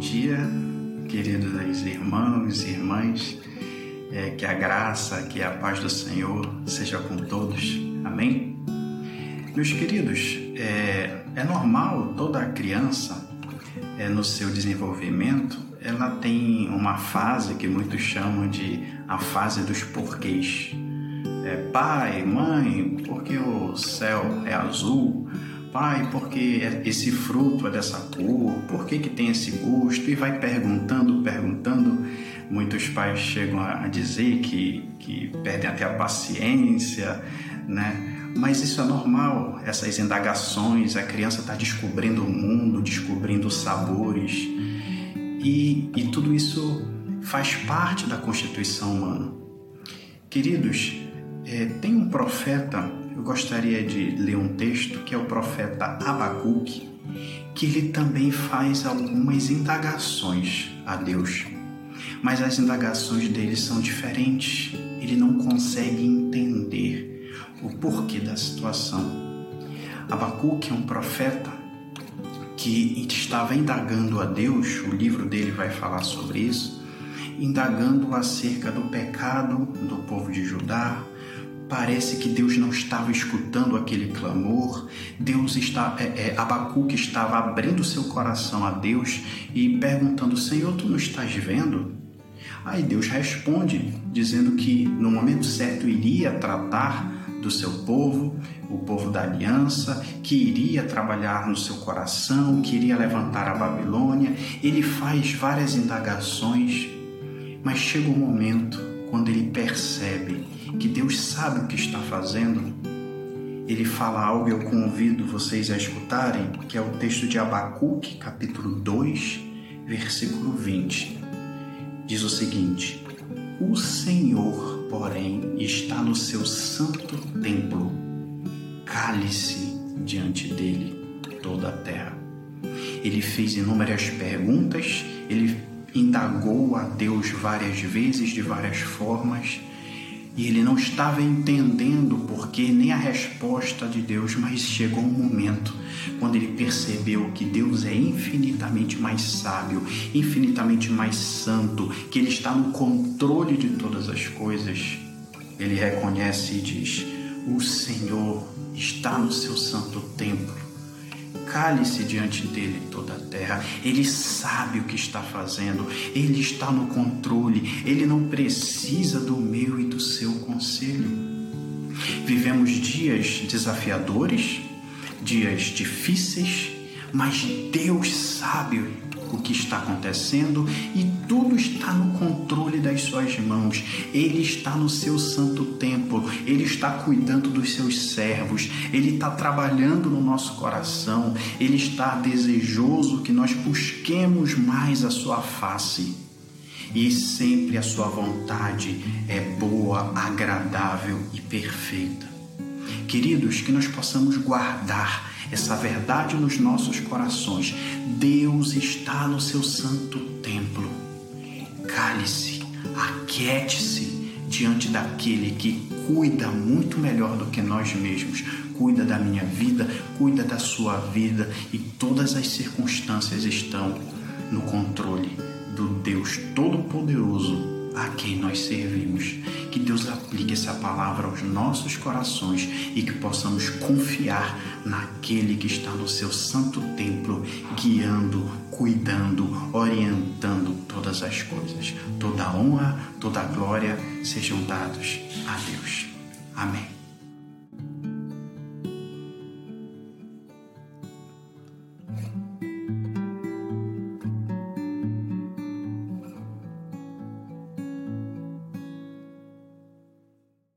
dia, queridos irmãos e irmãs. É, que a graça, que a paz do Senhor seja com todos. Amém? Meus queridos, é, é normal toda criança, é, no seu desenvolvimento, ela tem uma fase que muitos chamam de a fase dos porquês. É, pai, mãe, porque o céu é azul? Pai, porque esse fruto é dessa cor? Por que, que tem esse gosto? E vai perguntando, perguntando. Muitos pais chegam a dizer que, que perdem até a paciência, né? Mas isso é normal, essas indagações, a criança está descobrindo o mundo, descobrindo sabores. E, e tudo isso faz parte da constituição humana. Queridos, é, tem um profeta eu gostaria de ler um texto que é o profeta Abacuque, que ele também faz algumas indagações a Deus. Mas as indagações dele são diferentes. Ele não consegue entender o porquê da situação. Abacuque é um profeta que estava indagando a Deus, o livro dele vai falar sobre isso, indagando acerca do pecado do povo de Judá, Parece que Deus não estava escutando aquele clamor. Deus está, é, é, Abacuque estava abrindo seu coração a Deus e perguntando: Senhor, tu não estás vendo? Aí Deus responde, dizendo que no momento certo iria tratar do seu povo, o povo da aliança, que iria trabalhar no seu coração, que iria levantar a Babilônia. Ele faz várias indagações, mas chega o um momento quando ele percebe que Deus sabe o que está fazendo, ele fala algo eu convido vocês a escutarem, que é o texto de Abacuque, capítulo 2, versículo 20. Diz o seguinte: O Senhor, porém, está no seu santo templo, cale-se diante dele toda a terra. Ele fez inúmeras perguntas, ele indagou a Deus várias vezes, de várias formas, e ele não estava entendendo o porquê nem a resposta de Deus, mas chegou um momento quando ele percebeu que Deus é infinitamente mais sábio, infinitamente mais santo, que ele está no controle de todas as coisas. Ele reconhece e diz: O Senhor está no seu santo templo cale-se diante dele toda a terra. Ele sabe o que está fazendo, ele está no controle, ele não precisa do meu e do seu conselho. Vivemos dias desafiadores, dias difíceis, mas Deus sabe o que está acontecendo e tudo está no controle das suas mãos. Ele está no seu santo templo, ele está cuidando dos seus servos, ele está trabalhando no nosso coração, ele está desejoso que nós busquemos mais a sua face. E sempre a sua vontade é boa, agradável e perfeita. Queridos, que nós possamos guardar essa verdade nos nossos corações. Deus está no seu santo templo. Cale-se, aquiete-se diante daquele que cuida muito melhor do que nós mesmos. Cuida da minha vida, cuida da sua vida e todas as circunstâncias estão no controle do Deus Todo-Poderoso a quem nós servimos. Que Deus aplique essa palavra aos nossos corações e que possamos confiar naquele que está no seu santo templo, guiando, cuidando, orientando todas as coisas. Toda honra, toda glória sejam dados a Deus. Amém.